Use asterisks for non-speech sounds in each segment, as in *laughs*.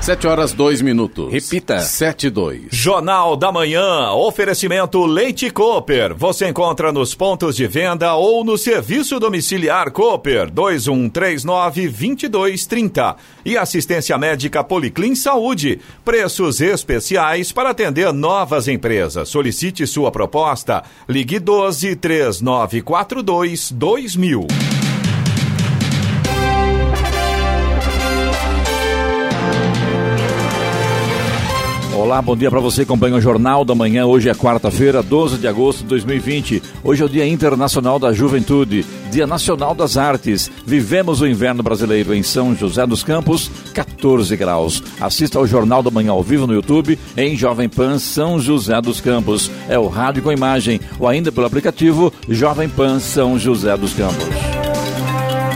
Sete horas, dois minutos. Repita. Sete e dois. Jornal da Manhã, oferecimento Leite Cooper. Você encontra nos pontos de venda ou no serviço domiciliar Cooper, 2139-2230. E assistência médica Policlin Saúde. Preços especiais para atender novas empresas. Solicite sua proposta. Ligue 12 3942 2000. Olá, bom dia para você, acompanha o Jornal da Manhã. Hoje é quarta-feira, 12 de agosto de 2020. Hoje é o Dia Internacional da Juventude, Dia Nacional das Artes. Vivemos o inverno brasileiro em São José dos Campos, 14 graus. Assista ao Jornal da Manhã ao vivo no YouTube em Jovem Pan São José dos Campos. É o rádio com imagem ou ainda pelo aplicativo Jovem Pan São José dos Campos.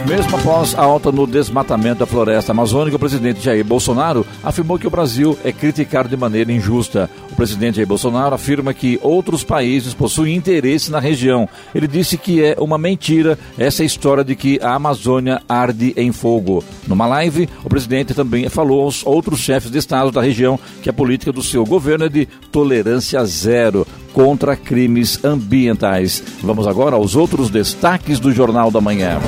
Mesmo após a alta no desmatamento da floresta amazônica, o presidente Jair Bolsonaro afirmou que o Brasil é criticado de maneira injusta. O presidente Jair Bolsonaro afirma que outros países possuem interesse na região. Ele disse que é uma mentira essa história de que a Amazônia arde em fogo. Numa live, o presidente também falou aos outros chefes de Estado da região que a política do seu governo é de tolerância zero contra crimes ambientais. Vamos agora aos outros destaques do Jornal da Manhã.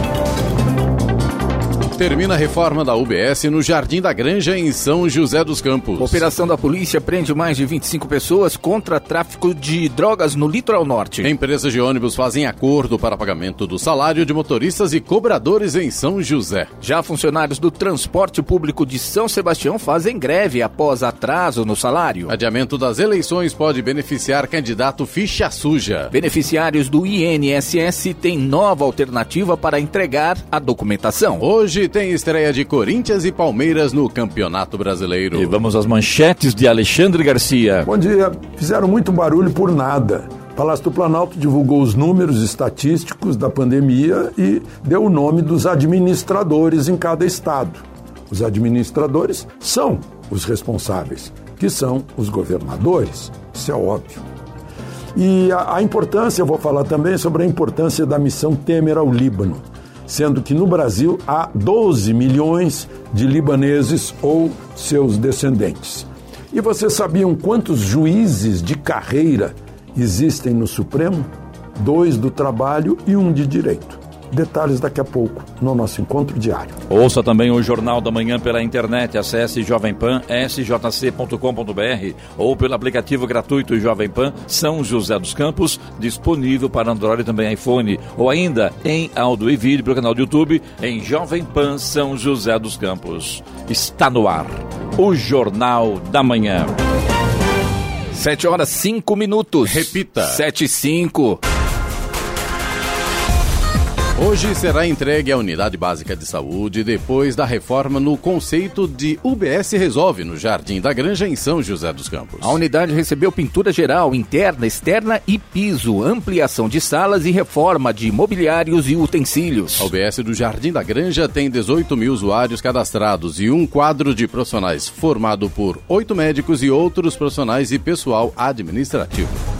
Termina a reforma da UBS no Jardim da Granja, em São José dos Campos. Operação da polícia prende mais de 25 pessoas contra tráfico de drogas no litoral norte. Empresas de ônibus fazem acordo para pagamento do salário de motoristas e cobradores em São José. Já funcionários do transporte público de São Sebastião fazem greve após atraso no salário. Adiamento das eleições pode beneficiar candidato ficha suja. Beneficiários do INSS têm nova alternativa para entregar a documentação. Hoje tem estreia de Corinthians e Palmeiras no Campeonato Brasileiro. E vamos às manchetes de Alexandre Garcia. Bom dia. Fizeram muito barulho por nada. Palácio do Planalto divulgou os números estatísticos da pandemia e deu o nome dos administradores em cada estado. Os administradores são os responsáveis, que são os governadores. Isso é óbvio. E a, a importância, eu vou falar também sobre a importância da missão Temer ao Líbano sendo que no Brasil há 12 milhões de libaneses ou seus descendentes. E vocês sabiam quantos juízes de carreira existem no Supremo? Dois do trabalho e um de direito. Detalhes daqui a pouco no nosso encontro diário. Ouça também o Jornal da Manhã pela internet. Acesse Jovem Pan, sjc.com.br ou pelo aplicativo gratuito Jovem Pan São José dos Campos, disponível para Android e também iPhone. Ou ainda em áudio e vídeo pelo canal do YouTube em Jovem Pan São José dos Campos. Está no ar o Jornal da Manhã. 7 horas 5 minutos. Repita. 7 e 5. Hoje será entregue a Unidade Básica de Saúde depois da reforma no conceito de UBS Resolve no Jardim da Granja, em São José dos Campos. A unidade recebeu pintura geral, interna, externa e piso, ampliação de salas e reforma de mobiliários e utensílios. A UBS do Jardim da Granja tem 18 mil usuários cadastrados e um quadro de profissionais formado por oito médicos e outros profissionais e pessoal administrativo.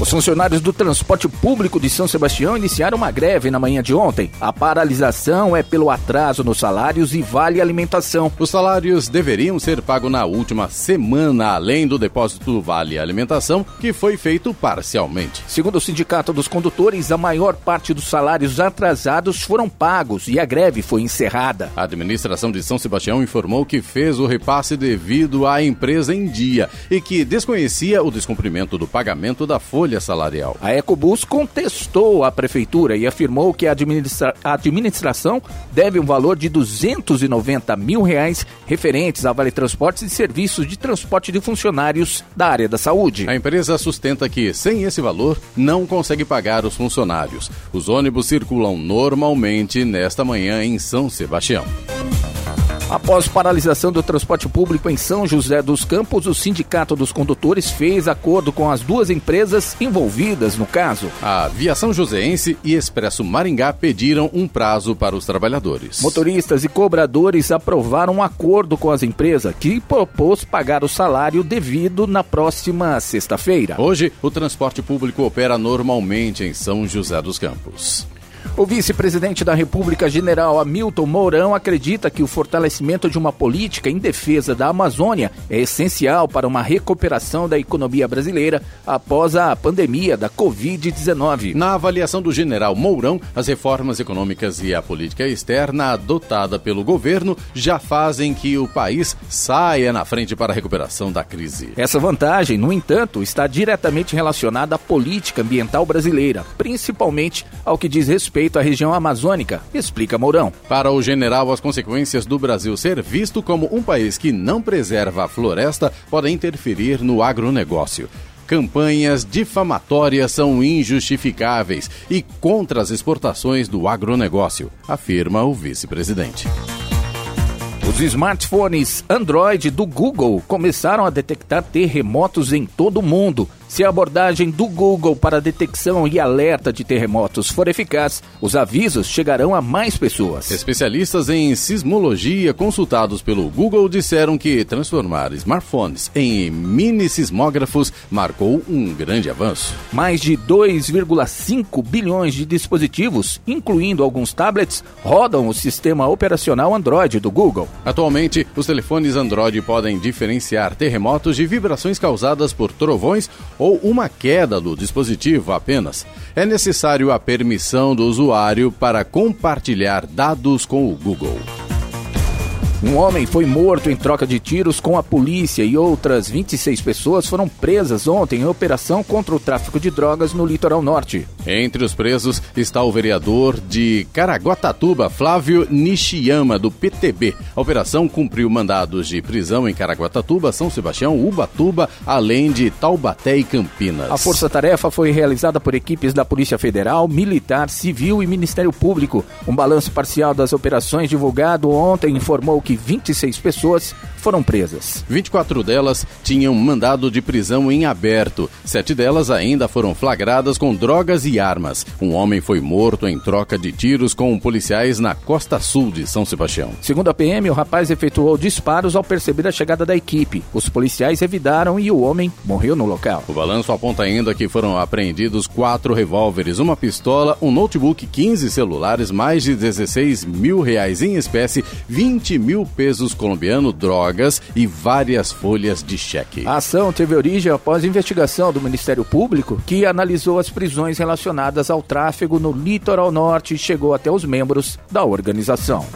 Os funcionários do transporte público de São Sebastião iniciaram uma greve na manhã de ontem. A paralisação é pelo atraso nos salários e vale alimentação. Os salários deveriam ser pagos na última semana, além do depósito do Vale Alimentação, que foi feito parcialmente. Segundo o Sindicato dos Condutores, a maior parte dos salários atrasados foram pagos e a greve foi encerrada. A administração de São Sebastião informou que fez o repasse devido à empresa em dia e que desconhecia o descumprimento do pagamento da folha salarial. A Ecobus contestou a prefeitura e afirmou que a, administra a administração deve um valor de 290 mil reais referentes a Vale Transportes e serviços de transporte de funcionários da área da saúde. A empresa sustenta que, sem esse valor, não consegue pagar os funcionários. Os ônibus circulam normalmente nesta manhã em São Sebastião. Após paralisação do transporte público em São José dos Campos, o Sindicato dos Condutores fez acordo com as duas empresas envolvidas no caso. A Viação Joseense e Expresso Maringá pediram um prazo para os trabalhadores. Motoristas e cobradores aprovaram um acordo com as empresas que propôs pagar o salário devido na próxima sexta-feira. Hoje, o transporte público opera normalmente em São José dos Campos. O vice-presidente da República, general Hamilton Mourão, acredita que o fortalecimento de uma política em defesa da Amazônia é essencial para uma recuperação da economia brasileira após a pandemia da Covid-19. Na avaliação do general Mourão, as reformas econômicas e a política externa adotada pelo governo já fazem que o país saia na frente para a recuperação da crise. Essa vantagem, no entanto, está diretamente relacionada à política ambiental brasileira, principalmente ao que diz respeito respeito à região amazônica, explica Mourão. Para o general, as consequências do Brasil ser visto como um país que não preserva a floresta podem interferir no agronegócio campanhas difamatórias são injustificáveis e contra as exportações do agronegócio, afirma o vice-presidente. Os smartphones Android do Google começaram a detectar terremotos em todo o mundo se a abordagem do Google para detecção e alerta de terremotos for eficaz, os avisos chegarão a mais pessoas. Especialistas em sismologia consultados pelo Google disseram que transformar smartphones em mini sismógrafos marcou um grande avanço. Mais de 2,5 bilhões de dispositivos, incluindo alguns tablets, rodam o sistema operacional Android do Google. Atualmente, os telefones Android podem diferenciar terremotos de vibrações causadas por trovões ou uma queda do dispositivo apenas, é necessário a permissão do usuário para compartilhar dados com o Google. Um homem foi morto em troca de tiros com a polícia e outras 26 pessoas foram presas ontem em operação contra o tráfico de drogas no litoral norte. Entre os presos está o vereador de Caraguatatuba, Flávio Nishiyama, do PTB. A operação cumpriu mandados de prisão em Caraguatatuba, São Sebastião, Ubatuba, além de Taubaté e Campinas. A força-tarefa foi realizada por equipes da Polícia Federal, Militar, Civil e Ministério Público. Um balanço parcial das operações divulgado ontem informou que que 26 pessoas foram presas. 24 delas tinham mandado de prisão em aberto. Sete delas ainda foram flagradas com drogas e armas. Um homem foi morto em troca de tiros com policiais na costa sul de São Sebastião. Segundo a PM, o rapaz efetuou disparos ao perceber a chegada da equipe. Os policiais revidaram e o homem morreu no local. O balanço aponta ainda que foram apreendidos quatro revólveres, uma pistola, um notebook, 15 celulares, mais de 16 mil reais em espécie, 20 mil mil pesos colombiano, drogas e várias folhas de cheque. A ação teve origem após investigação do Ministério Público, que analisou as prisões relacionadas ao tráfego no litoral norte e chegou até os membros da organização.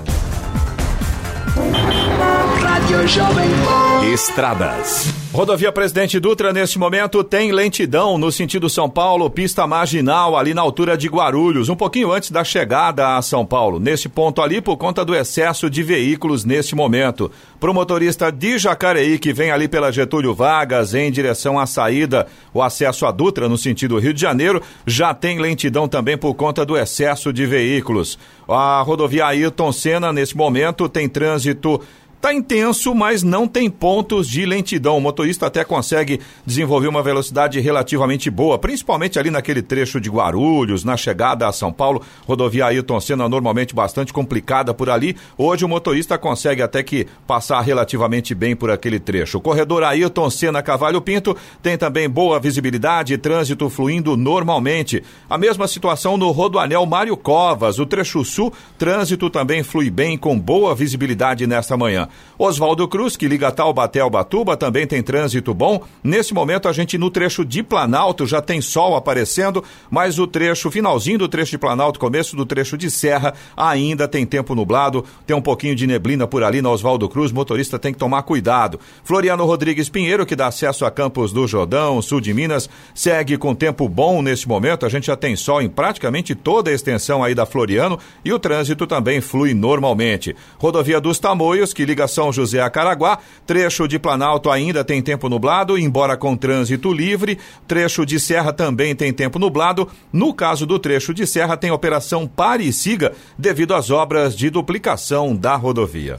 Estradas. Rodovia Presidente Dutra, neste momento, tem lentidão no sentido São Paulo, pista marginal, ali na altura de Guarulhos, um pouquinho antes da chegada a São Paulo. Neste ponto ali, por conta do excesso de veículos neste momento. Para o motorista de Jacareí, que vem ali pela Getúlio Vargas, em direção à saída, o acesso a Dutra, no sentido Rio de Janeiro, já tem lentidão também por conta do excesso de veículos. A rodovia Ayrton Senna, nesse momento, tem trânsito Está intenso, mas não tem pontos de lentidão. O motorista até consegue desenvolver uma velocidade relativamente boa, principalmente ali naquele trecho de Guarulhos, na chegada a São Paulo. Rodovia Ayrton Senna normalmente bastante complicada por ali. Hoje o motorista consegue até que passar relativamente bem por aquele trecho. O corredor Ayrton Senna Cavalho Pinto tem também boa visibilidade e trânsito fluindo normalmente. A mesma situação no Rodoanel Mário Covas. O trecho sul, trânsito também flui bem com boa visibilidade nesta manhã. Oswaldo Cruz, que liga Taubaté ao Batuba, também tem trânsito bom. Nesse momento, a gente no trecho de Planalto já tem sol aparecendo, mas o trecho, finalzinho do trecho de Planalto, começo do trecho de Serra, ainda tem tempo nublado, tem um pouquinho de neblina por ali na Oswaldo Cruz, motorista tem que tomar cuidado. Floriano Rodrigues Pinheiro, que dá acesso a Campos do Jordão, sul de Minas, segue com tempo bom nesse momento, a gente já tem sol em praticamente toda a extensão aí da Floriano e o trânsito também flui normalmente. Rodovia dos Tamoios, que liga são José a Caraguá. Trecho de Planalto ainda tem tempo nublado, embora com trânsito livre. Trecho de Serra também tem tempo nublado. No caso do trecho de Serra, tem operação pare e siga devido às obras de duplicação da rodovia.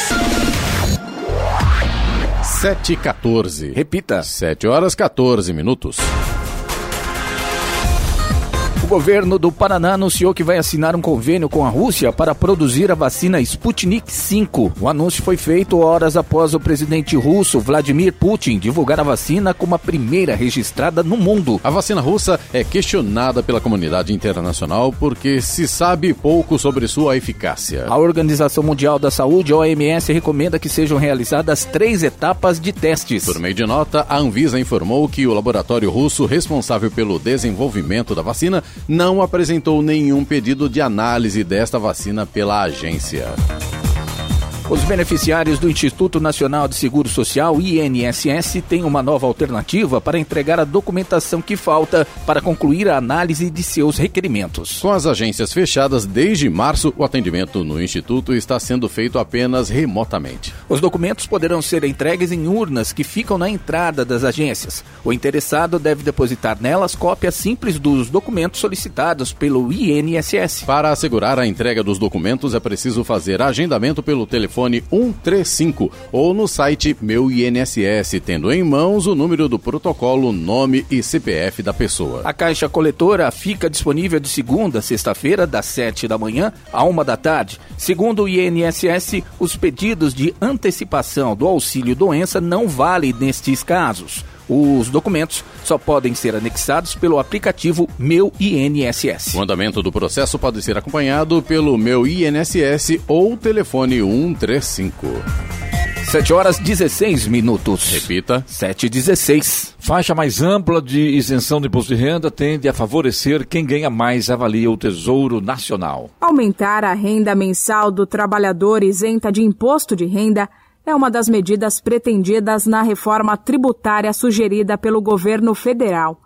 7 e 14. Repita. 7 horas 14 minutos. O governo do Paraná anunciou que vai assinar um convênio com a Rússia para produzir a vacina Sputnik V. O anúncio foi feito horas após o presidente russo Vladimir Putin divulgar a vacina como a primeira registrada no mundo. A vacina russa é questionada pela comunidade internacional porque se sabe pouco sobre sua eficácia. A Organização Mundial da Saúde, OMS, recomenda que sejam realizadas três etapas de testes. Por meio de nota, a Anvisa informou que o laboratório russo responsável pelo desenvolvimento da vacina não apresentou nenhum pedido de análise desta vacina pela agência. Os beneficiários do Instituto Nacional de Seguro Social, INSS, têm uma nova alternativa para entregar a documentação que falta para concluir a análise de seus requerimentos. Com as agências fechadas desde março, o atendimento no Instituto está sendo feito apenas remotamente. Os documentos poderão ser entregues em urnas que ficam na entrada das agências. O interessado deve depositar nelas cópias simples dos documentos solicitados pelo INSS. Para assegurar a entrega dos documentos, é preciso fazer agendamento pelo telefone 135 ou no site Meu INSS, tendo em mãos o número do protocolo, nome e CPF da pessoa. A caixa coletora fica disponível de segunda a sexta-feira, das 7 da manhã à 1 da tarde. Segundo o INSS, os pedidos de antecipação do auxílio doença não valem nestes casos. Os documentos só podem ser anexados pelo aplicativo Meu INSS. O andamento do processo pode ser acompanhado pelo Meu INSS ou telefone 135. 7 horas 16 minutos. Repita. 7 e 16. Faixa mais ampla de isenção do imposto de renda tende a favorecer quem ganha mais, avalia o Tesouro Nacional. Aumentar a renda mensal do trabalhador isenta de imposto de renda é uma das medidas pretendidas na reforma tributária sugerida pelo governo federal.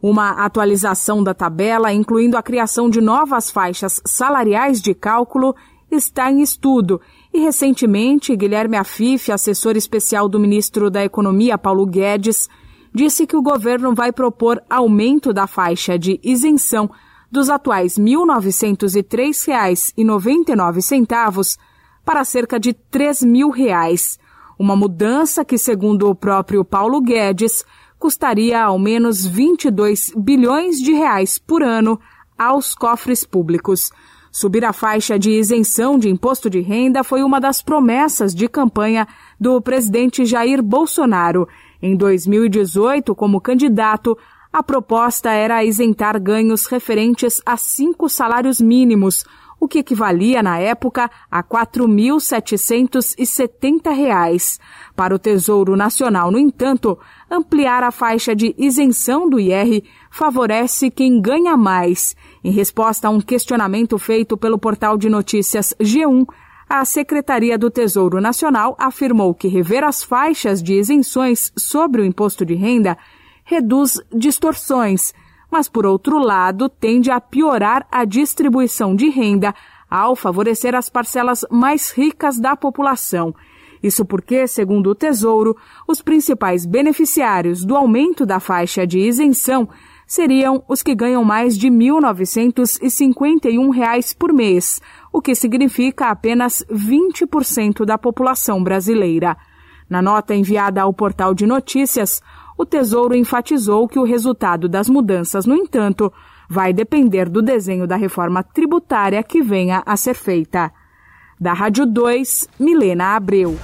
Uma atualização da tabela, incluindo a criação de novas faixas salariais de cálculo, está em estudo e, recentemente, Guilherme Afif, assessor especial do ministro da Economia, Paulo Guedes, disse que o governo vai propor aumento da faixa de isenção dos atuais R$ 1.903,99 para cerca de 3 mil reais. Uma mudança que, segundo o próprio Paulo Guedes, custaria ao menos 22 bilhões de reais por ano aos cofres públicos. Subir a faixa de isenção de imposto de renda foi uma das promessas de campanha do presidente Jair Bolsonaro. Em 2018, como candidato, a proposta era isentar ganhos referentes a cinco salários mínimos, o que equivalia na época a R$ 4.770. Para o Tesouro Nacional, no entanto, ampliar a faixa de isenção do IR favorece quem ganha mais. Em resposta a um questionamento feito pelo portal de notícias G1, a Secretaria do Tesouro Nacional afirmou que rever as faixas de isenções sobre o imposto de renda reduz distorções mas, por outro lado, tende a piorar a distribuição de renda ao favorecer as parcelas mais ricas da população. Isso porque, segundo o Tesouro, os principais beneficiários do aumento da faixa de isenção seriam os que ganham mais de R$ 1.951 por mês, o que significa apenas 20% da população brasileira. Na nota enviada ao portal de notícias, o Tesouro enfatizou que o resultado das mudanças, no entanto, vai depender do desenho da reforma tributária que venha a ser feita. Da Rádio 2, Milena Abreu.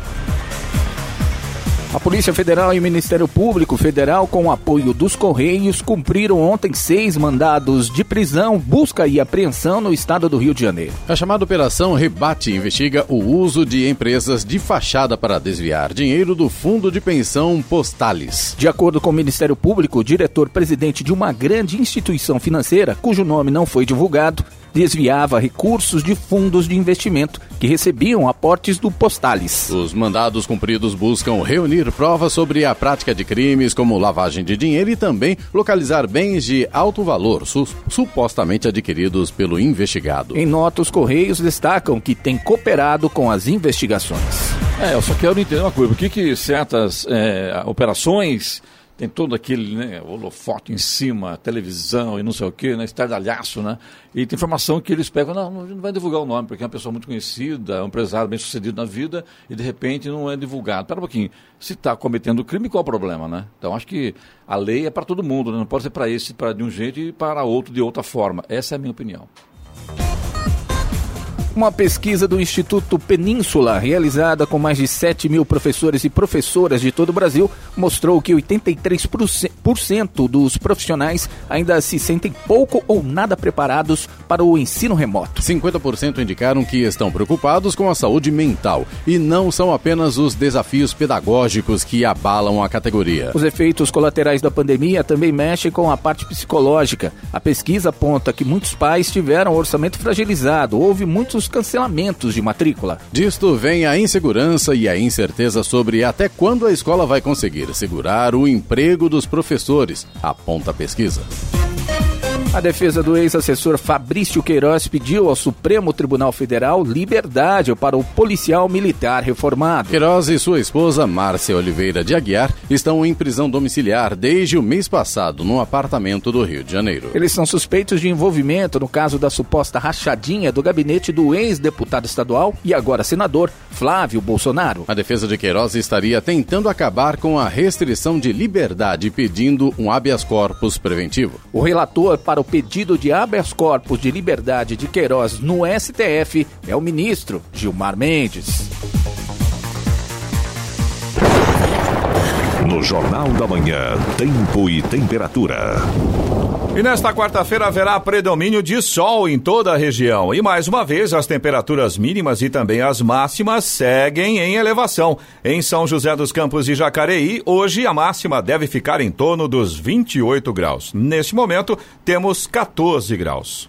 A Polícia Federal e o Ministério Público Federal, com o apoio dos Correios, cumpriram ontem seis mandados de prisão, busca e apreensão no estado do Rio de Janeiro. A chamada Operação Rebate investiga o uso de empresas de fachada para desviar dinheiro do Fundo de Pensão Postales. De acordo com o Ministério Público, o diretor-presidente de uma grande instituição financeira, cujo nome não foi divulgado, desviava recursos de fundos de investimento que recebiam aportes do Postales. Os mandados cumpridos buscam reunir provas sobre a prática de crimes como lavagem de dinheiro e também localizar bens de alto valor su supostamente adquiridos pelo investigado. Em nota, os Correios destacam que tem cooperado com as investigações. É, eu só quero entender uma coisa. Por que, que certas é, operações tem todo aquele né, holofote em cima, televisão e não sei o que, né, estardalhaço, né? E tem informação que eles pegam, não, não vai divulgar o nome, porque é uma pessoa muito conhecida, é um empresário bem sucedido na vida, e de repente não é divulgado. Pera um pouquinho, se está cometendo crime, qual é o problema, né? Então acho que a lei é para todo mundo, né? não pode ser para esse pra, de um jeito e para outro de outra forma. Essa é a minha opinião. Uma pesquisa do Instituto Península, realizada com mais de 7 mil professores e professoras de todo o Brasil, mostrou que 83% dos profissionais ainda se sentem pouco ou nada preparados para o ensino remoto. 50% indicaram que estão preocupados com a saúde mental e não são apenas os desafios pedagógicos que abalam a categoria. Os efeitos colaterais da pandemia também mexem com a parte psicológica. A pesquisa aponta que muitos pais tiveram orçamento fragilizado, houve muitos cancelamentos de matrícula. Disto vem a insegurança e a incerteza sobre até quando a escola vai conseguir segurar o emprego dos professores, aponta a pesquisa. A defesa do ex-assessor Fabrício Queiroz pediu ao Supremo Tribunal Federal liberdade para o policial militar reformado. Queiroz e sua esposa, Márcia Oliveira de Aguiar, estão em prisão domiciliar desde o mês passado, num apartamento do Rio de Janeiro. Eles são suspeitos de envolvimento no caso da suposta rachadinha do gabinete do ex-deputado estadual e agora senador Flávio Bolsonaro. A defesa de Queiroz estaria tentando acabar com a restrição de liberdade, pedindo um habeas corpus preventivo. O relator para o pedido de habeas corpus de liberdade de Queiroz no STF é o ministro Gilmar Mendes. No Jornal da Manhã, Tempo e Temperatura. E nesta quarta-feira haverá predomínio de sol em toda a região. E mais uma vez, as temperaturas mínimas e também as máximas seguem em elevação. Em São José dos Campos e Jacareí, hoje a máxima deve ficar em torno dos 28 graus. Neste momento, temos 14 graus.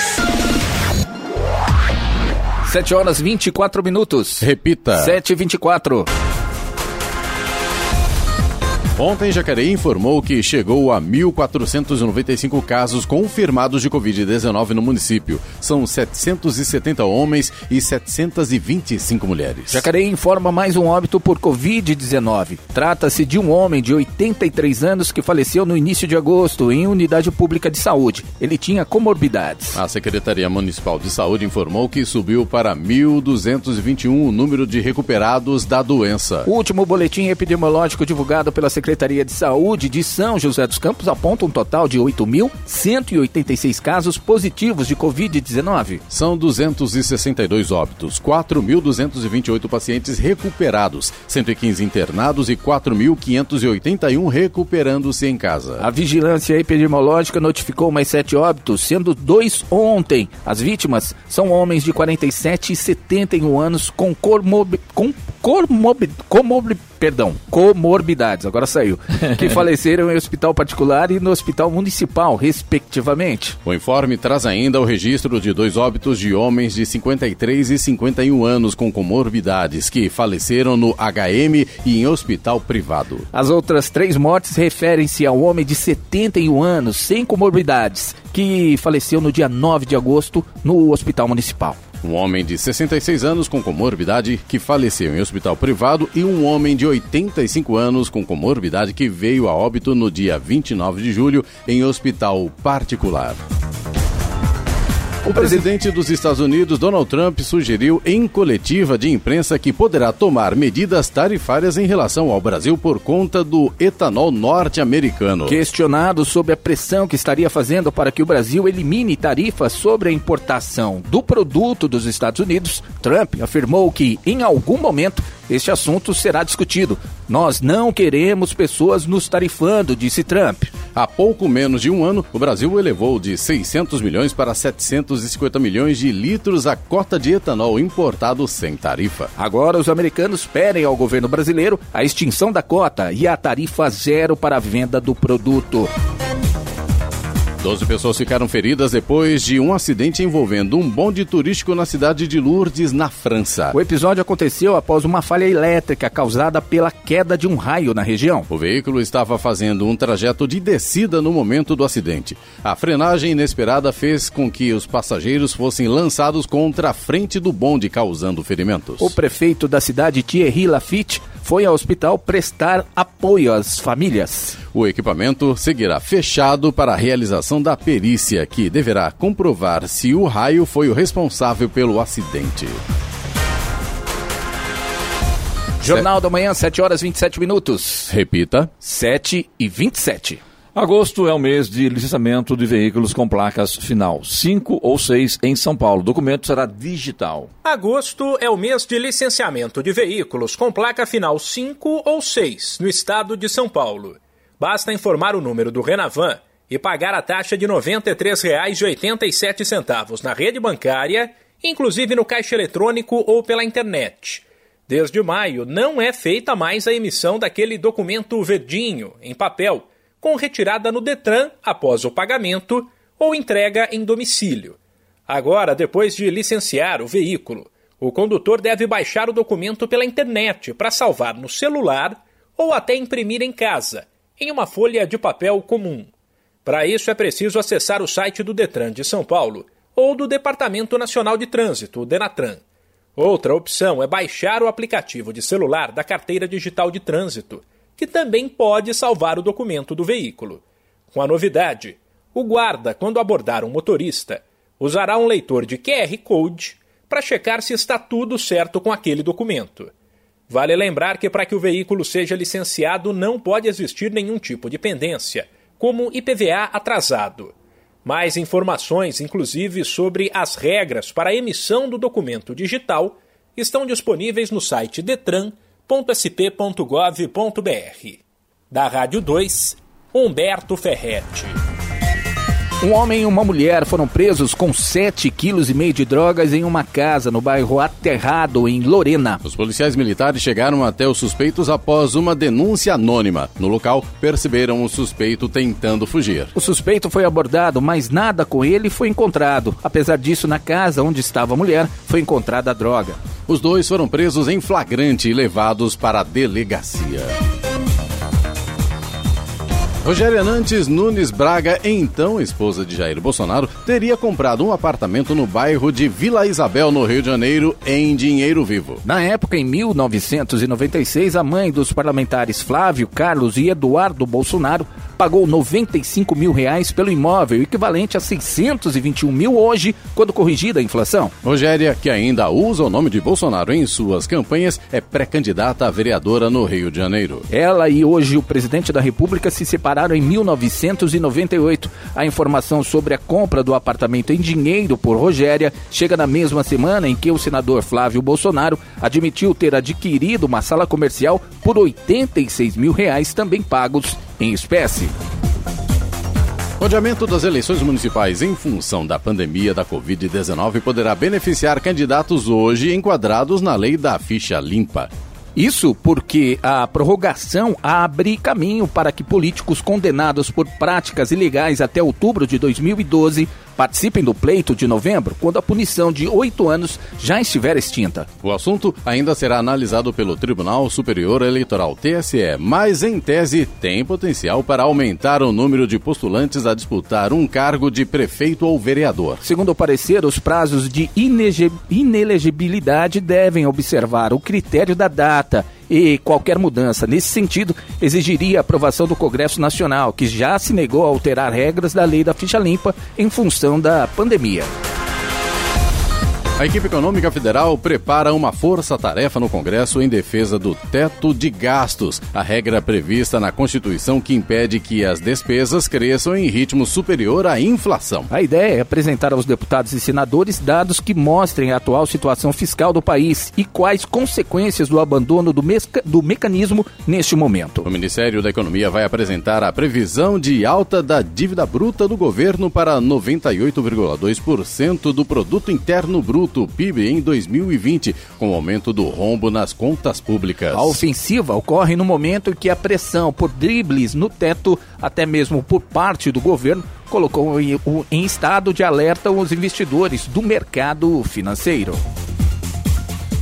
7 horas 24 minutos. Repita. 7 e 24. Ontem, Jacareí informou que chegou a 1.495 casos confirmados de Covid-19 no município. São 770 homens e 725 mulheres. Jacareí informa mais um óbito por Covid-19. Trata-se de um homem de 83 anos que faleceu no início de agosto em unidade pública de saúde. Ele tinha comorbidades. A Secretaria Municipal de Saúde informou que subiu para 1.221 o número de recuperados da doença. O último boletim epidemiológico divulgado pela Secretaria Secretaria de Saúde de São José dos Campos aponta um total de 8.186 casos positivos de Covid-19. São 262 óbitos, 4.228 pacientes recuperados, 115 internados e 4.581 recuperando-se em casa. A vigilância epidemiológica notificou mais sete óbitos, sendo dois ontem. As vítimas são homens de 47 e 71 anos com, comorbi com comorbi perdão, comorbidades, agora saiu, *laughs* que faleceram em hospital particular e no hospital municipal, respectivamente. O informe traz ainda o registro de dois óbitos de homens de 53 e 51 anos com comorbidades que faleceram no HM e em hospital privado. As outras três mortes referem-se ao homem de 71 anos sem comorbidades, que faleceu no dia 9 de agosto no hospital municipal um homem de 66 anos com comorbidade que faleceu em hospital privado e um homem de 85 anos com comorbidade que veio a óbito no dia 29 de julho em hospital particular. O presidente dos Estados Unidos, Donald Trump, sugeriu em coletiva de imprensa que poderá tomar medidas tarifárias em relação ao Brasil por conta do etanol norte-americano. Questionado sobre a pressão que estaria fazendo para que o Brasil elimine tarifas sobre a importação do produto dos Estados Unidos, Trump afirmou que, em algum momento, este assunto será discutido. Nós não queremos pessoas nos tarifando, disse Trump. Há pouco menos de um ano, o Brasil elevou de 600 milhões para 750 milhões de litros a cota de etanol importado sem tarifa. Agora, os americanos pedem ao governo brasileiro a extinção da cota e a tarifa zero para a venda do produto. Doze pessoas ficaram feridas depois de um acidente envolvendo um bonde turístico na cidade de Lourdes, na França. O episódio aconteceu após uma falha elétrica causada pela queda de um raio na região. O veículo estava fazendo um trajeto de descida no momento do acidente. A frenagem inesperada fez com que os passageiros fossem lançados contra a frente do bonde, causando ferimentos. O prefeito da cidade, Thierry Lafitte, foi ao hospital prestar apoio às famílias. O equipamento seguirá fechado para a realização da perícia, que deverá comprovar se o raio foi o responsável pelo acidente. Jornal da Manhã, 7 horas 27 minutos. Repita. 7 e 27. Agosto é o mês de licenciamento de veículos com placas final 5 ou 6 em São Paulo. O documento será digital. Agosto é o mês de licenciamento de veículos com placa final 5 ou 6 no estado de São Paulo. Basta informar o número do Renavan e pagar a taxa de R$ 93,87 na rede bancária, inclusive no caixa eletrônico ou pela internet. Desde maio, não é feita mais a emissão daquele documento verdinho, em papel, com retirada no Detran após o pagamento ou entrega em domicílio. Agora, depois de licenciar o veículo, o condutor deve baixar o documento pela internet para salvar no celular ou até imprimir em casa, em uma folha de papel comum. Para isso é preciso acessar o site do Detran de São Paulo ou do Departamento Nacional de Trânsito, Denatran. Outra opção é baixar o aplicativo de celular da carteira digital de trânsito que também pode salvar o documento do veículo. Com a novidade, o guarda, quando abordar um motorista, usará um leitor de QR Code para checar se está tudo certo com aquele documento. Vale lembrar que para que o veículo seja licenciado não pode existir nenhum tipo de pendência, como IPVA atrasado. Mais informações, inclusive sobre as regras para a emissão do documento digital, estão disponíveis no site Detran www.sp.gov.br. Da Rádio 2, Humberto Ferretti. Um homem e uma mulher foram presos com 7,5 kg de drogas em uma casa no bairro Aterrado, em Lorena. Os policiais militares chegaram até os suspeitos após uma denúncia anônima. No local, perceberam o suspeito tentando fugir. O suspeito foi abordado, mas nada com ele foi encontrado. Apesar disso, na casa onde estava a mulher, foi encontrada a droga. Os dois foram presos em flagrante e levados para a delegacia. Rogéria Nantes Nunes Braga, então esposa de Jair Bolsonaro, teria comprado um apartamento no bairro de Vila Isabel, no Rio de Janeiro, em dinheiro vivo. Na época, em 1996, a mãe dos parlamentares Flávio, Carlos e Eduardo Bolsonaro pagou 95 mil reais pelo imóvel, equivalente a 621 mil hoje, quando corrigida a inflação. Rogéria, que ainda usa o nome de Bolsonaro em suas campanhas, é pré-candidata a vereadora no Rio de Janeiro. Ela e hoje o presidente da República se separaram em 1998. A informação sobre a compra do apartamento em dinheiro por Rogéria chega na mesma semana em que o senador Flávio Bolsonaro admitiu ter adquirido uma sala comercial por 86 mil reais, também pagos em espécie. O adiamento das eleições municipais em função da pandemia da Covid-19 poderá beneficiar candidatos hoje enquadrados na lei da ficha limpa. Isso porque a prorrogação abre caminho para que políticos condenados por práticas ilegais até outubro de 2012 participem do pleito de novembro, quando a punição de oito anos já estiver extinta. O assunto ainda será analisado pelo Tribunal Superior Eleitoral TSE, mas em tese tem potencial para aumentar o número de postulantes a disputar um cargo de prefeito ou vereador. Segundo o parecer, os prazos de inelegibilidade devem observar o critério da data e qualquer mudança nesse sentido exigiria a aprovação do Congresso Nacional, que já se negou a alterar regras da lei da ficha limpa em função da pandemia. A equipe econômica federal prepara uma força-tarefa no Congresso em defesa do teto de gastos, a regra prevista na Constituição que impede que as despesas cresçam em ritmo superior à inflação. A ideia é apresentar aos deputados e senadores dados que mostrem a atual situação fiscal do país e quais consequências do abandono do, do mecanismo neste momento. O Ministério da Economia vai apresentar a previsão de alta da dívida bruta do governo para 98,2% do produto interno bruto bruto PIB em 2020, com o aumento do rombo nas contas públicas. A ofensiva ocorre no momento em que a pressão por dribles no teto, até mesmo por parte do governo, colocou em estado de alerta os investidores do mercado financeiro.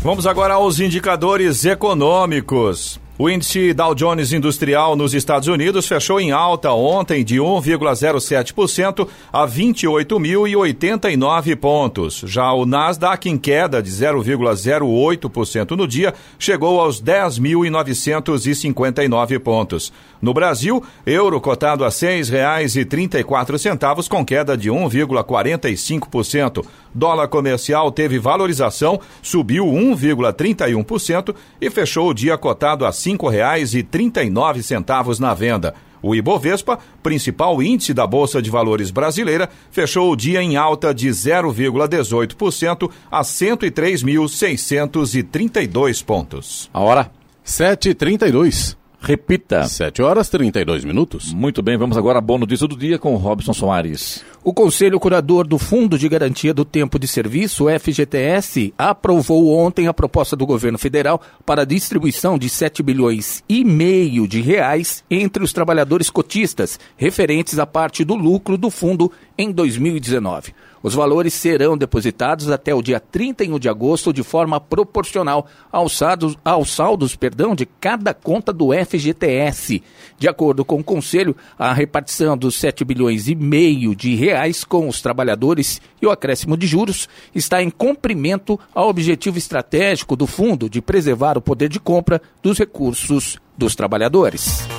Vamos agora aos indicadores econômicos. O índice Dow Jones Industrial nos Estados Unidos fechou em alta ontem de 1,07% a 28.089 pontos. Já o Nasdaq, em queda de 0,08% no dia, chegou aos 10.959 pontos. No Brasil, euro cotado a R$ 6,34 com queda de 1,45%. Dólar comercial teve valorização, subiu 1,31% e fechou o dia cotado a R$ 5,39 na venda. O Ibovespa, principal índice da Bolsa de Valores brasileira, fechou o dia em alta de 0,18% a 103.632 pontos. A hora 7h32. Repita. 7 horas 32 minutos. Muito bem, vamos agora a boa notícia do dia com Robson Soares. O Conselho Curador do Fundo de Garantia do Tempo de Serviço, FGTS, aprovou ontem a proposta do governo federal para a distribuição de 7 bilhões e meio de reais entre os trabalhadores cotistas, referentes à parte do lucro do fundo em 2019. Os valores serão depositados até o dia 31 de agosto de forma proporcional aos saldos, aos saldos perdão, de cada conta do FGTS. De acordo com o Conselho, a repartição dos 7 bilhões e meio de reais com os trabalhadores e o acréscimo de juros está em cumprimento ao objetivo estratégico do fundo de preservar o poder de compra dos recursos dos trabalhadores.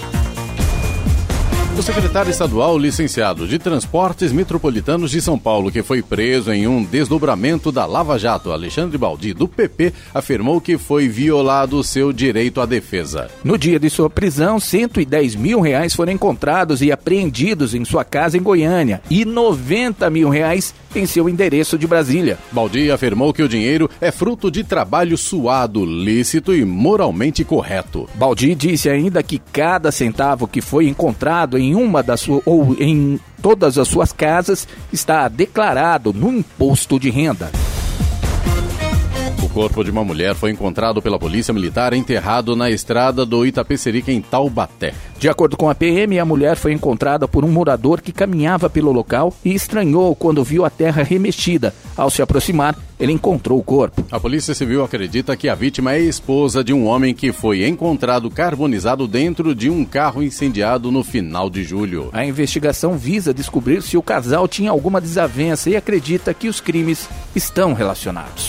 O secretário estadual licenciado de Transportes Metropolitanos de São Paulo, que foi preso em um desdobramento da Lava Jato, Alexandre Baldi, do PP, afirmou que foi violado o seu direito à defesa. No dia de sua prisão, 110 mil reais foram encontrados e apreendidos em sua casa em Goiânia e 90 mil reais em seu endereço de Brasília. Baldi afirmou que o dinheiro é fruto de trabalho suado, lícito e moralmente correto. Baldi disse ainda que cada centavo que foi encontrado em uma das suas ou em todas as suas casas está declarado no imposto de renda. O corpo de uma mulher foi encontrado pela polícia militar enterrado na estrada do Itapecerica em Taubaté. De acordo com a PM, a mulher foi encontrada por um morador que caminhava pelo local e estranhou quando viu a terra remexida. Ao se aproximar, ele encontrou o corpo. A Polícia Civil acredita que a vítima é esposa de um homem que foi encontrado carbonizado dentro de um carro incendiado no final de julho. A investigação visa descobrir se o casal tinha alguma desavença e acredita que os crimes estão relacionados.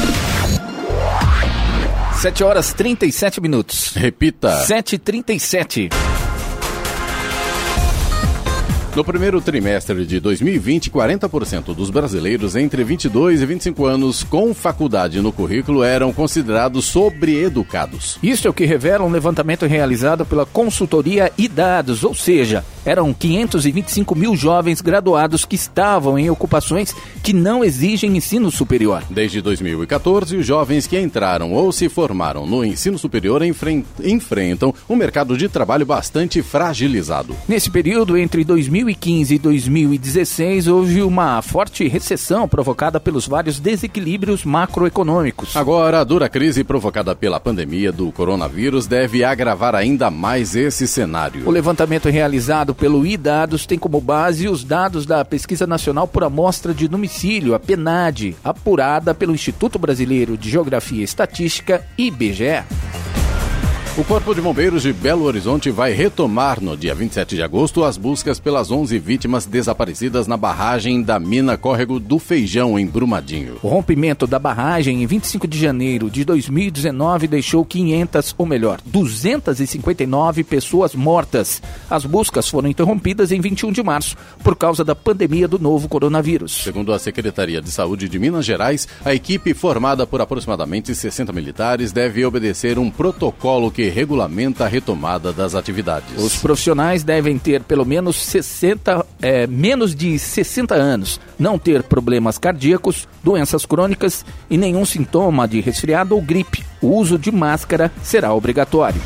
7 horas 37 minutos. Repita. 7h37. No primeiro trimestre de 2020, 40% dos brasileiros entre 22 e 25 anos com faculdade no currículo eram considerados sobreeducados. Isso é o que revela um levantamento realizado pela consultoria Idados, ou seja, eram 525 mil jovens graduados que estavam em ocupações que não exigem ensino superior. Desde 2014, os jovens que entraram ou se formaram no ensino superior enfrentam um mercado de trabalho bastante fragilizado. Nesse período, entre 2015 e 2016, houve uma forte recessão provocada pelos vários desequilíbrios macroeconômicos. Agora, a dura crise provocada pela pandemia do coronavírus deve agravar ainda mais esse cenário. O levantamento realizado elaborado pelo iDados tem como base os dados da Pesquisa Nacional por Amostra de Domicílio, a PENAD, apurada pelo Instituto Brasileiro de Geografia e Estatística, IBGE. O Corpo de Bombeiros de Belo Horizonte vai retomar no dia 27 de agosto as buscas pelas 11 vítimas desaparecidas na barragem da mina Córrego do Feijão, em Brumadinho. O rompimento da barragem em 25 de janeiro de 2019 deixou 500, ou melhor, 259 pessoas mortas. As buscas foram interrompidas em 21 de março por causa da pandemia do novo coronavírus. Segundo a Secretaria de Saúde de Minas Gerais, a equipe formada por aproximadamente 60 militares deve obedecer um protocolo que que regulamenta a retomada das atividades. Os profissionais devem ter pelo menos 60, é, menos de 60 anos, não ter problemas cardíacos, doenças crônicas e nenhum sintoma de resfriado ou gripe. O uso de máscara será obrigatório.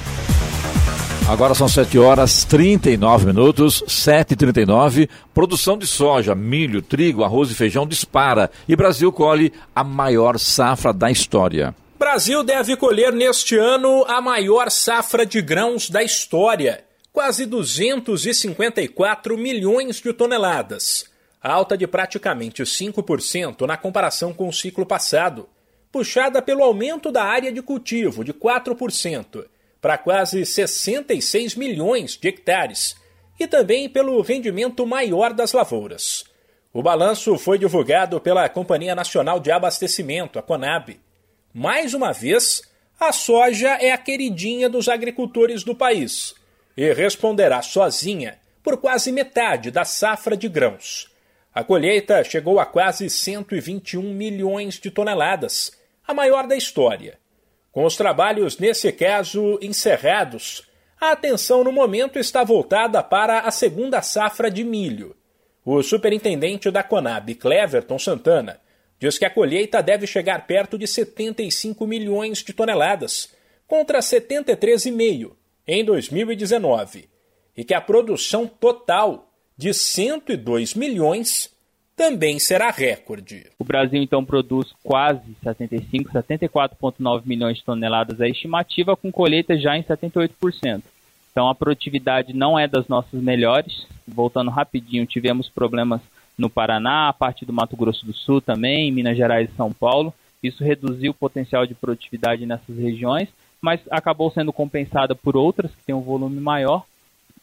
Agora são 7 horas 39 minutos, 7h39. Produção de soja, milho, trigo, arroz e feijão dispara. E Brasil colhe a maior safra da história. Brasil deve colher neste ano a maior safra de grãos da história, quase 254 milhões de toneladas, alta de praticamente 5% na comparação com o ciclo passado, puxada pelo aumento da área de cultivo de 4% para quase 66 milhões de hectares e também pelo rendimento maior das lavouras. O balanço foi divulgado pela Companhia Nacional de Abastecimento, a CONAB mais uma vez, a soja é a queridinha dos agricultores do país e responderá sozinha por quase metade da safra de grãos. A colheita chegou a quase 121 milhões de toneladas, a maior da história. Com os trabalhos, nesse caso, encerrados, a atenção no momento está voltada para a segunda safra de milho. O superintendente da Conab, Cleverton Santana, diz que a colheita deve chegar perto de 75 milhões de toneladas, contra 73,5 em 2019, e que a produção total de 102 milhões também será recorde. O Brasil então produz quase 75, 74,9 milhões de toneladas a estimativa, com colheita já em 78%. Então a produtividade não é das nossas melhores. Voltando rapidinho, tivemos problemas no Paraná, a parte do Mato Grosso do Sul também, Minas Gerais e São Paulo. Isso reduziu o potencial de produtividade nessas regiões, mas acabou sendo compensada por outras que têm um volume maior.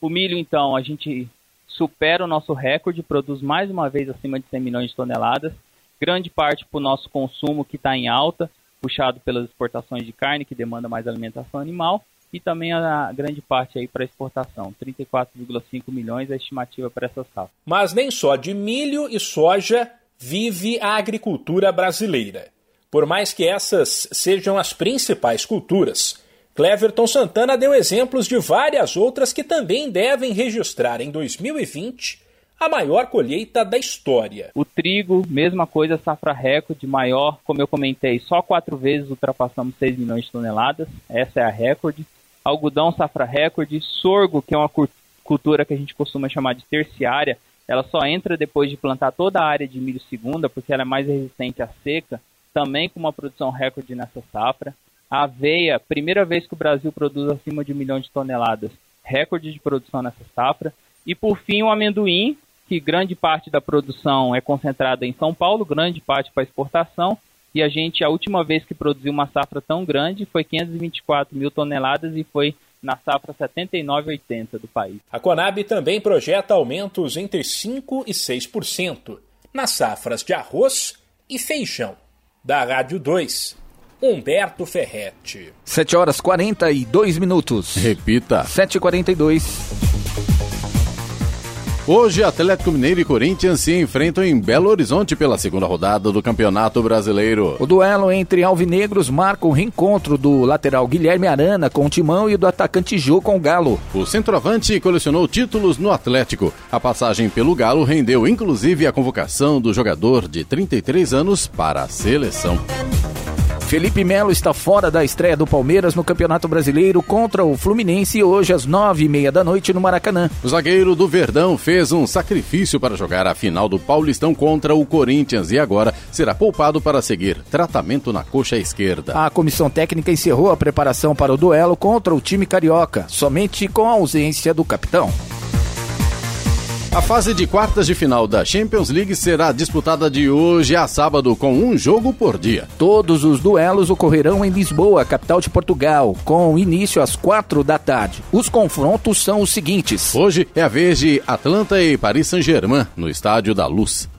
O milho, então, a gente supera o nosso recorde, produz mais uma vez acima de 100 milhões de toneladas, grande parte para o nosso consumo que está em alta, puxado pelas exportações de carne, que demanda mais alimentação animal, e também a grande parte aí para exportação, 34,5 milhões a estimativa para essa safra. Mas nem só de milho e soja vive a agricultura brasileira. Por mais que essas sejam as principais culturas, Cleverton Santana deu exemplos de várias outras que também devem registrar em 2020 a maior colheita da história. O trigo, mesma coisa, safra recorde maior, como eu comentei, só quatro vezes ultrapassamos 6 milhões de toneladas, essa é a recorde algodão safra recorde, sorgo, que é uma cultura que a gente costuma chamar de terciária, ela só entra depois de plantar toda a área de milho segunda, porque ela é mais resistente à seca, também com uma produção recorde nessa safra. A aveia, primeira vez que o Brasil produz acima de um milhão de toneladas, recorde de produção nessa safra. E por fim, o amendoim, que grande parte da produção é concentrada em São Paulo, grande parte para exportação, e a gente, a última vez que produziu uma safra tão grande foi 524 mil toneladas e foi na safra 79,80 do país. A Conab também projeta aumentos entre 5% e 6% nas safras de arroz e feijão. Da Rádio 2, Humberto Ferretti. 7 horas 42 minutos. Repita. 7h42. Hoje, Atlético Mineiro e Corinthians se enfrentam em Belo Horizonte pela segunda rodada do Campeonato Brasileiro. O duelo entre alvinegros marca o reencontro do lateral Guilherme Arana com o Timão e do atacante Jô com o Galo. O centroavante colecionou títulos no Atlético. A passagem pelo Galo rendeu inclusive a convocação do jogador de 33 anos para a seleção. Felipe Melo está fora da estreia do Palmeiras no Campeonato Brasileiro contra o Fluminense hoje às nove e meia da noite no Maracanã. O zagueiro do Verdão fez um sacrifício para jogar a final do Paulistão contra o Corinthians e agora será poupado para seguir tratamento na coxa esquerda. A comissão técnica encerrou a preparação para o duelo contra o time carioca, somente com a ausência do capitão. A fase de quartas de final da Champions League será disputada de hoje a sábado com um jogo por dia. Todos os duelos ocorrerão em Lisboa, capital de Portugal, com início às quatro da tarde. Os confrontos são os seguintes. Hoje é a vez de Atlanta e Paris Saint-Germain no Estádio da Luz.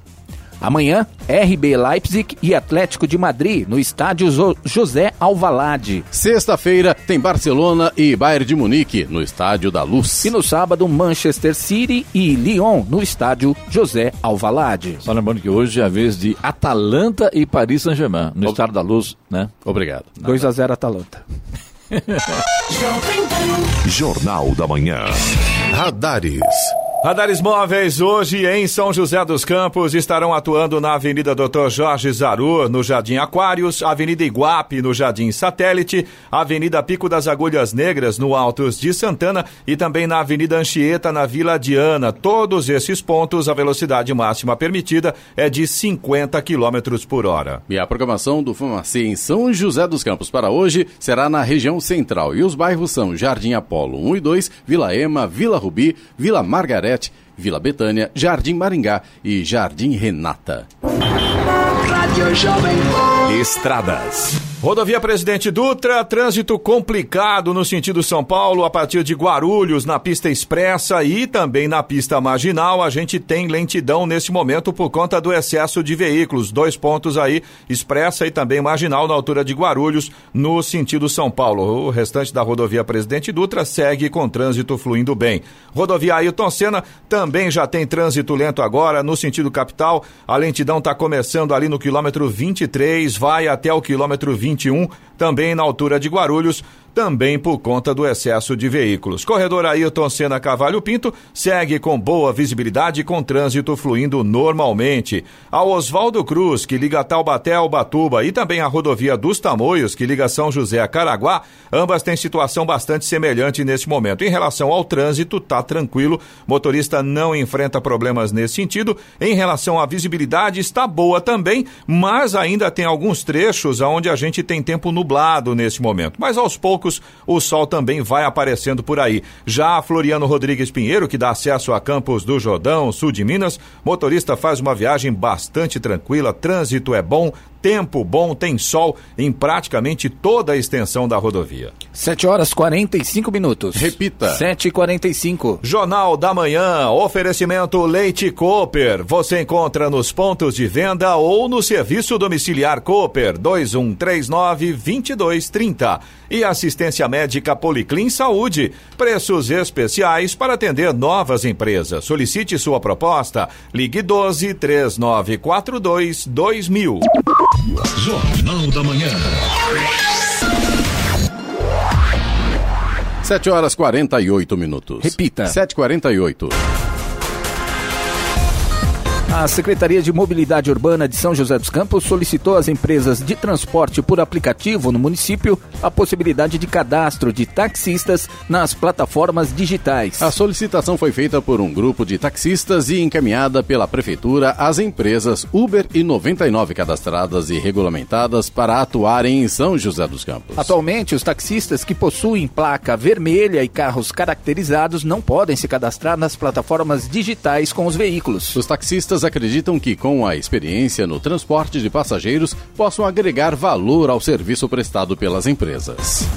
Amanhã, RB Leipzig e Atlético de Madrid no estádio José Alvalade. Sexta-feira tem Barcelona e Bayern de Munique no estádio da Luz. E no sábado, Manchester City e Lyon no estádio José Alvalade. Só lembrando que hoje é a vez de Atalanta e Paris Saint-Germain no Ob... estádio da Luz, né? Obrigado. 2 a 0 Atalanta. *laughs* Jornal da Manhã. Radares. Radares móveis hoje em São José dos Campos estarão atuando na Avenida Dr. Jorge Zaru, no Jardim Aquários, Avenida Iguape, no Jardim Satélite, Avenida Pico das Agulhas Negras, no Altos de Santana e também na Avenida Anchieta, na Vila Diana. Todos esses pontos, a velocidade máxima permitida é de 50 km por hora. E a programação do Fumacê em São José dos Campos para hoje será na região central e os bairros são Jardim Apolo 1 e 2, Vila Ema, Vila Rubi, Vila Margaré, Vila Betânia, Jardim Maringá e Jardim Renata. Estradas. Rodovia Presidente Dutra, trânsito complicado no sentido São Paulo, a partir de Guarulhos, na pista expressa e também na pista marginal. A gente tem lentidão nesse momento por conta do excesso de veículos. Dois pontos aí, expressa e também marginal, na altura de Guarulhos, no sentido São Paulo. O restante da rodovia Presidente Dutra segue com trânsito fluindo bem. Rodovia Ailton Senna também já tem trânsito lento agora, no sentido capital. A lentidão está começando ali no quilômetro 23, vai até o quilômetro 20 21, também na altura de Guarulhos, também por conta do excesso de veículos. Corredor Ailton Senna Cavalho Pinto segue com boa visibilidade com trânsito fluindo normalmente. A Oswaldo Cruz, que liga Taubaté ao Batuba, e também a rodovia dos Tamoios, que liga São José a Caraguá, ambas têm situação bastante semelhante neste momento. Em relação ao trânsito, tá tranquilo, motorista não enfrenta problemas nesse sentido. Em relação à visibilidade, está boa também, mas ainda tem alguns trechos onde a gente tem tempo nublado nesse momento. Mas aos poucos poucos, o sol também vai aparecendo por aí. Já Floriano Rodrigues Pinheiro, que dá acesso a Campos do Jordão, sul de Minas, motorista faz uma viagem bastante tranquila, trânsito é bom, tempo bom, tem sol em praticamente toda a extensão da rodovia. 7 horas 45 minutos. Repita. 7 e 45 Jornal da Manhã, oferecimento Leite Cooper. Você encontra nos pontos de venda ou no serviço domiciliar Cooper 2139 2230. E assistência médica Policlin Saúde. Preços especiais para atender novas empresas. Solicite sua proposta. Ligue 12 3942 2000. Jornal da Manhã. 7 horas 48 minutos. Repita. 7h48. A Secretaria de Mobilidade Urbana de São José dos Campos solicitou às empresas de transporte por aplicativo no município a possibilidade de cadastro de taxistas nas plataformas digitais. A solicitação foi feita por um grupo de taxistas e encaminhada pela Prefeitura às empresas Uber e 99 cadastradas e regulamentadas para atuarem em São José dos Campos. Atualmente, os taxistas que possuem placa vermelha e carros caracterizados não podem se cadastrar nas plataformas digitais com os veículos. Os taxistas acreditam que, com a experiência no transporte de passageiros, possam agregar valor ao serviço prestado pelas empresas.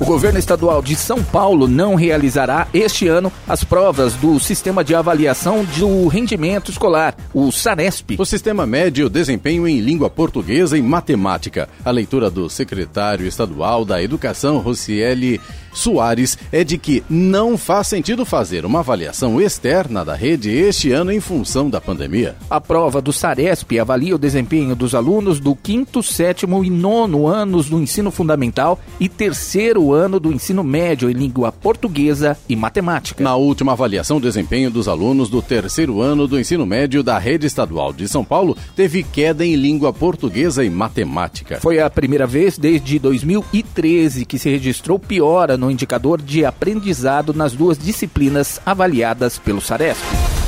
O governo estadual de São Paulo não realizará este ano as provas do Sistema de Avaliação do Rendimento Escolar, o SARESP. O sistema mede o desempenho em língua portuguesa e matemática. A leitura do secretário estadual da Educação, Rocieli Soares é de que não faz sentido fazer uma avaliação externa da rede este ano em função da pandemia. A prova do SARESP avalia o desempenho dos alunos do quinto, sétimo e nono anos do ensino fundamental e terceiro ano do ensino médio em língua portuguesa e matemática. Na última avaliação, o desempenho dos alunos do terceiro ano do ensino médio da rede estadual de São Paulo teve queda em língua portuguesa e matemática. Foi a primeira vez desde 2013 que se registrou piora no no indicador de aprendizado nas duas disciplinas avaliadas pelo SARESP.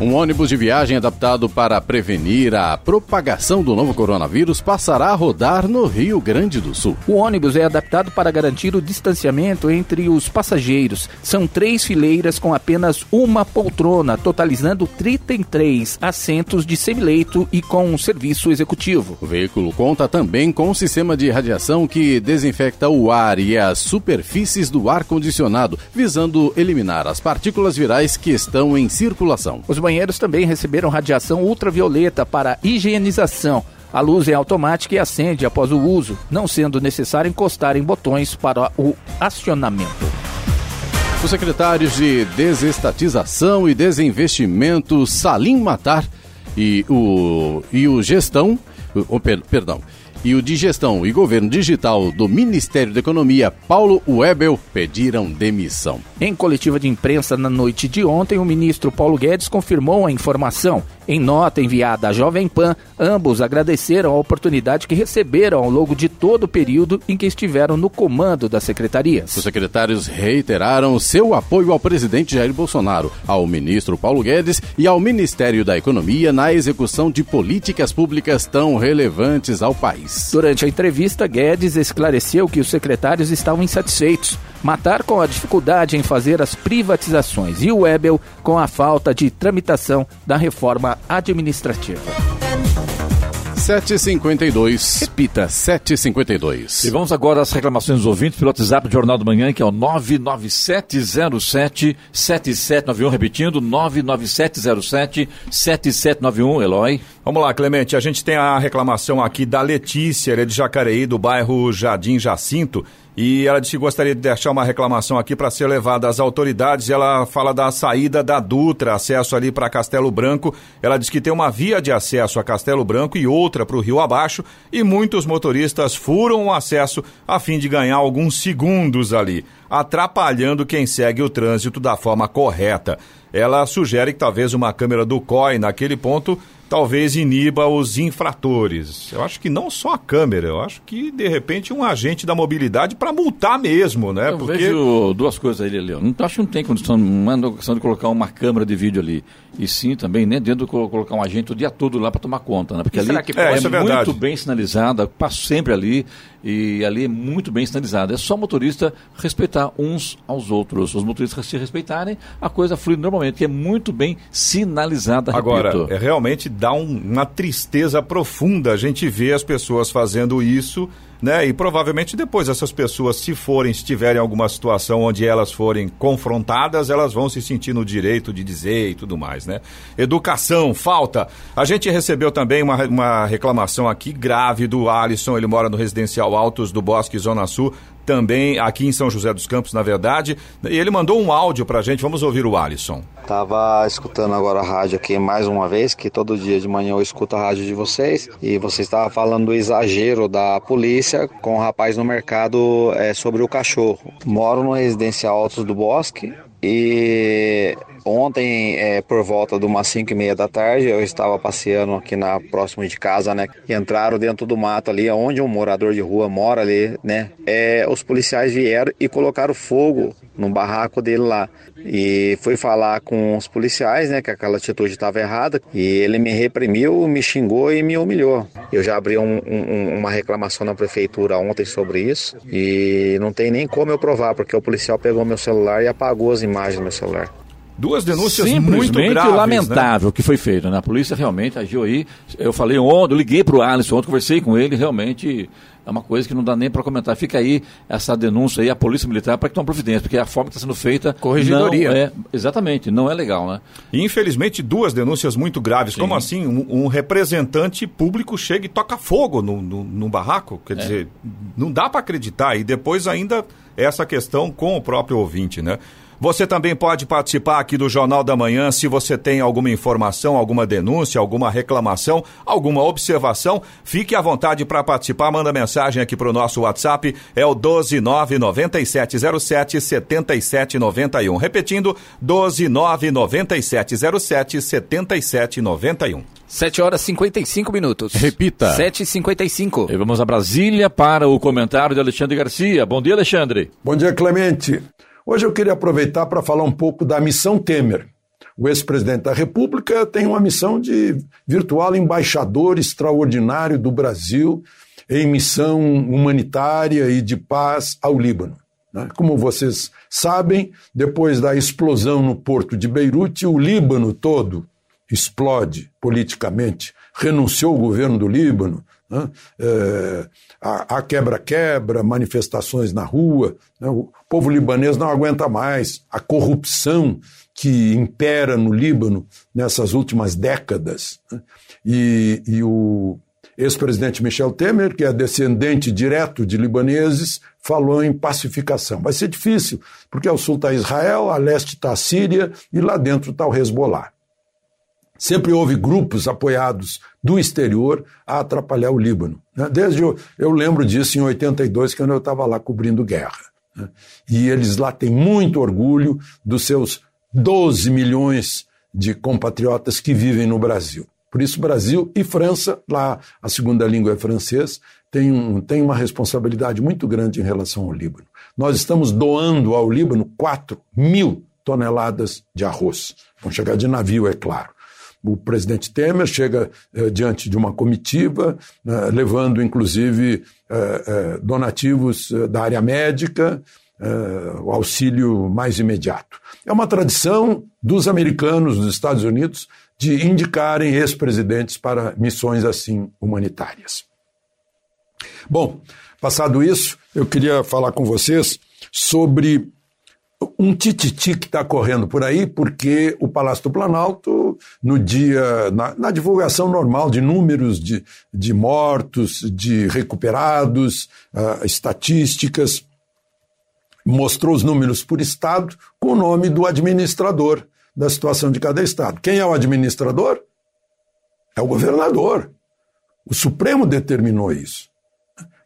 Um ônibus de viagem adaptado para prevenir a propagação do novo coronavírus passará a rodar no Rio Grande do Sul. O ônibus é adaptado para garantir o distanciamento entre os passageiros. São três fileiras com apenas uma poltrona, totalizando 33 assentos de semileito e com um serviço executivo. O veículo conta também com um sistema de radiação que desinfecta o ar e as superfícies do ar-condicionado, visando eliminar as partículas virais que estão em circulação. Os banheiros também receberam radiação ultravioleta para higienização. A luz é automática e acende após o uso, não sendo necessário encostar em botões para o acionamento. Os secretários de Desestatização e Desinvestimento Salim Matar e o, e o Gestão, o, perdão, e o de Gestão e Governo Digital do Ministério da Economia, Paulo Webel, pediram demissão. Em coletiva de imprensa na noite de ontem, o ministro Paulo Guedes confirmou a informação. Em nota enviada à Jovem Pan, ambos agradeceram a oportunidade que receberam ao longo de todo o período em que estiveram no comando das secretarias. Os secretários reiteraram seu apoio ao presidente Jair Bolsonaro, ao ministro Paulo Guedes e ao Ministério da Economia na execução de políticas públicas tão relevantes ao país. Durante a entrevista, Guedes esclareceu que os secretários estavam insatisfeitos. Matar com a dificuldade em fazer as privatizações e o Webel com a falta de tramitação da reforma administrativa. 752. Repita, 752. E vamos agora às reclamações dos ouvintes pelo WhatsApp do Jornal do Manhã, que é o 99707-7791. Repetindo, 99707-7791. Eloy. Vamos lá, Clemente. A gente tem a reclamação aqui da Letícia, ela é de Jacareí, do bairro Jardim Jacinto. E ela disse que gostaria de deixar uma reclamação aqui para ser levada às autoridades. Ela fala da saída da Dutra, acesso ali para Castelo Branco. Ela diz que tem uma via de acesso a Castelo Branco e outra para o rio abaixo. E muitos motoristas furam o acesso a fim de ganhar alguns segundos ali, atrapalhando quem segue o trânsito da forma correta. Ela sugere que talvez uma câmera do COI naquele ponto talvez iniba os infratores. Eu acho que não só a câmera, eu acho que de repente um agente da mobilidade para multar mesmo, né? Eu Porque... vejo duas coisas aí, Leão. Não acho que não tem condição, não é questão de colocar uma câmera de vídeo ali. E sim também, né, dentro de colocar um agente o dia todo lá para tomar conta, né? Porque ali é, é, é muito bem sinalizada, passo sempre ali e ali é muito bem sinalizado. É só o motorista respeitar uns aos outros. Os motoristas se respeitarem, a coisa flui normalmente, que é muito bem sinalizada. Agora, repito. é realmente dá um, uma tristeza profunda a gente ver as pessoas fazendo isso né? E provavelmente depois essas pessoas, se forem, se tiverem alguma situação onde elas forem confrontadas, elas vão se sentir no direito de dizer e tudo mais, né? Educação, falta. A gente recebeu também uma, uma reclamação aqui grave do Alisson, ele mora no residencial Altos do Bosque Zona Sul, também aqui em São José dos Campos, na verdade. E ele mandou um áudio pra gente, vamos ouvir o Alisson. Tava escutando agora a rádio aqui mais uma vez, que todo dia de manhã eu escuto a rádio de vocês, e você estava falando do exagero da polícia com o rapaz no mercado é, sobre o cachorro. Moro no residencial Altos do Bosque e ontem, é, por volta de umas 5 e meia da tarde, eu estava passeando aqui na próximo de casa, né? E entraram dentro do mato ali, onde um morador de rua mora ali, né? É, os policiais vieram e colocaram fogo no barraco dele lá. E fui falar com os policiais, né? Que aquela atitude estava errada. E ele me reprimiu, me xingou e me humilhou. Eu já abri um, um, uma reclamação na prefeitura ontem sobre isso. E não tem nem como eu provar, porque o policial pegou meu celular e apagou as imagens do meu celular. Duas denúncias muito graves, lamentável né? que foi feito, né? A polícia realmente agiu aí. Eu falei ontem, eu liguei para o Alisson ontem, conversei com ele, realmente é uma coisa que não dá nem para comentar. Fica aí essa denúncia aí, a Polícia Militar, para que tome providência, porque a forma que está sendo feita. Corregedoria. Não é, exatamente, não é legal, né? Infelizmente, duas denúncias muito graves. Sim. Como assim um, um, representante público chega e toca fogo no, no, no barraco? Quer é. dizer, não dá para acreditar. E depois ainda essa questão com o próprio ouvinte, né? Você também pode participar aqui do Jornal da Manhã se você tem alguma informação, alguma denúncia, alguma reclamação, alguma observação. Fique à vontade para participar. Manda mensagem aqui para o nosso WhatsApp. É o 1299707 7791. Repetindo, 1299707 7791. 7 horas e 55 minutos. Repita. 7 e 55 E vamos a Brasília para o comentário de Alexandre Garcia. Bom dia, Alexandre. Bom dia, Clemente. Hoje eu queria aproveitar para falar um pouco da missão Temer, o ex-presidente da República tem uma missão de virtual embaixador extraordinário do Brasil em missão humanitária e de paz ao Líbano. Né? Como vocês sabem, depois da explosão no porto de Beirute, o Líbano todo explode politicamente. Renunciou o governo do Líbano, né? é, há quebra-quebra, manifestações na rua, né? o povo libanês não aguenta mais a corrupção que impera no Líbano nessas últimas décadas. Né? E, e o ex-presidente Michel Temer, que é descendente direto de libaneses, falou em pacificação. Vai ser difícil, porque ao sul está Israel, a leste está a Síria e lá dentro está o Hezbollah. Sempre houve grupos apoiados do exterior a atrapalhar o Líbano. Né? Desde eu, eu lembro disso em 82, quando eu estava lá cobrindo guerra. Né? E eles lá têm muito orgulho dos seus 12 milhões de compatriotas que vivem no Brasil. Por isso, Brasil e França, lá a segunda língua é francês, tem, um, tem uma responsabilidade muito grande em relação ao Líbano. Nós estamos doando ao Líbano 4 mil toneladas de arroz. Vão chegar de navio, é claro. O presidente Temer chega eh, diante de uma comitiva, eh, levando inclusive eh, eh donativos da área médica, o auxílio mais imediato. É uma tradição dos americanos, dos Estados Unidos, de indicarem ex-presidentes para missões assim humanitárias. Bom, passado isso, eu queria falar com vocês sobre um tititi que está correndo por aí, porque o Palácio do Planalto, no dia, na, na divulgação normal de números de, de mortos, de recuperados, uh, estatísticas, mostrou os números por estado com o nome do administrador da situação de cada estado. Quem é o administrador? É o governador. O Supremo determinou isso,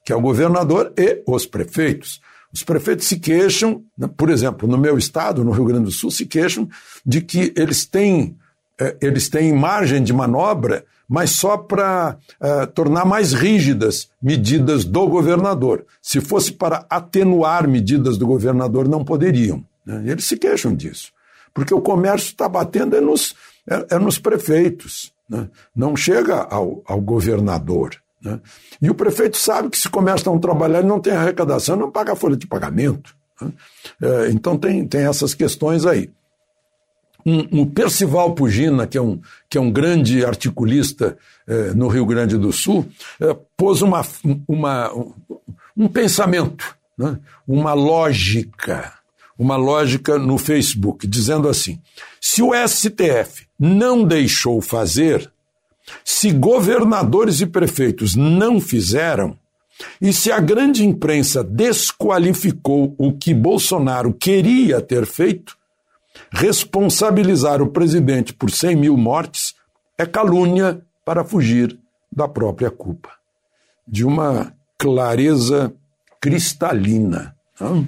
que é o governador e os prefeitos. Os prefeitos se queixam, né, por exemplo, no meu estado, no Rio Grande do Sul, se queixam de que eles têm, eh, eles têm margem de manobra mas só para eh, tornar mais rígidas medidas do governador. Se fosse para atenuar medidas do governador, não poderiam. Né? Eles se queixam disso, porque o comércio está batendo é nos, é, é nos prefeitos, né? não chega ao, ao governador. Né? E o prefeito sabe que se o comércio não trabalhar, ele não tem arrecadação, não paga a folha de pagamento. Né? É, então tem, tem essas questões aí um, um, Percival Pugina, que é um, que é um grande articulista eh, no Rio Grande do Sul, eh, pôs uma, uma, um pensamento, né? uma lógica, uma lógica no Facebook, dizendo assim: se o STF não deixou fazer, se governadores e prefeitos não fizeram, e se a grande imprensa desqualificou o que Bolsonaro queria ter feito, Responsabilizar o presidente por 100 mil mortes é calúnia para fugir da própria culpa. De uma clareza cristalina. Não?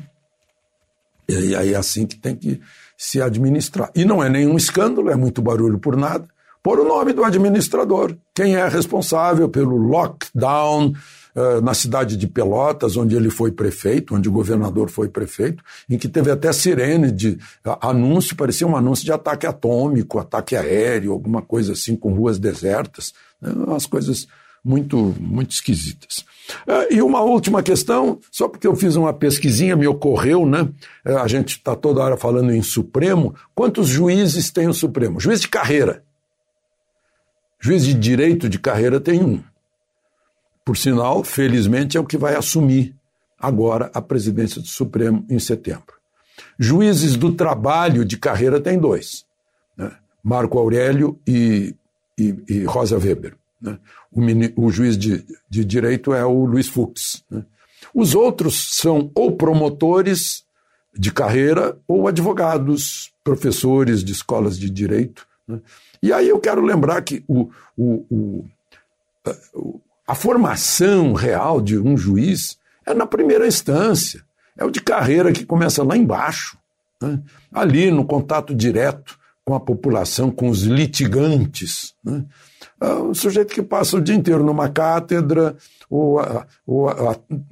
E aí é assim que tem que se administrar. E não é nenhum escândalo, é muito barulho por nada. Por o nome do administrador. Quem é responsável pelo lockdown, eh, na cidade de Pelotas, onde ele foi prefeito, onde o governador foi prefeito, em que teve até sirene de anúncio, parecia um anúncio de ataque atômico, ataque aéreo, alguma coisa assim, com ruas desertas, né? umas coisas muito, muito esquisitas. Eh, e uma última questão, só porque eu fiz uma pesquisinha, me ocorreu, né? Eh, a gente está toda hora falando em Supremo. Quantos juízes tem o Supremo? Juiz de carreira. Juiz de direito de carreira tem um. Por sinal, felizmente, é o que vai assumir agora a presidência do Supremo em setembro. Juízes do trabalho de carreira tem dois: né? Marco Aurélio e, e, e Rosa Weber. Né? O, o, juiz de, de, direito é o Luiz Fux. Né? Os outros são ou promotores de carreira ou advogados, professores de escolas de direito. E aí eu quero lembrar que o, o, o, a formação real de um juiz é na primeira instância. É o de carreira que começa lá embaixo, né? ali no contato direto com a população, com os litigantes. Né? É um sujeito que passa o dia inteiro numa cátedra ou, ou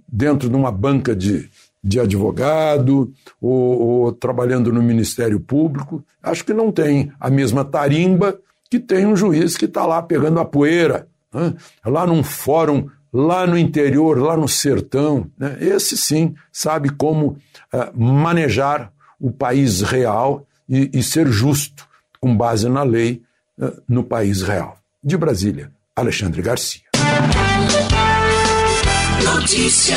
dentro de uma banca de, de advogado ou, ou trabalhando no Ministério Público. Acho que não tem a mesma tarimba que tem um juiz que está lá pegando a poeira, né? lá num fórum, lá no interior, lá no sertão. Né? Esse sim sabe como uh, manejar o país real e, e, ser justo com base na lei uh, no país real. De Brasília, Alexandre Garcia. Notícia.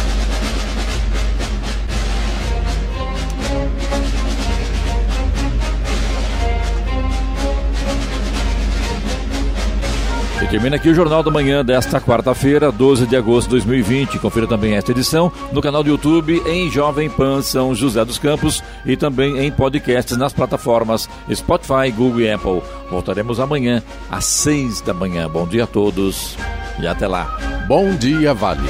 Termina aqui o Jornal da Manhã desta quarta-feira, 12 de agosto de 2020. Confira também esta edição no canal do YouTube em Jovem Pan São José dos Campos e também em podcasts nas plataformas Spotify, Google e Apple. Voltaremos amanhã às 6 da manhã. Bom dia a todos e até lá. Bom dia, Vale.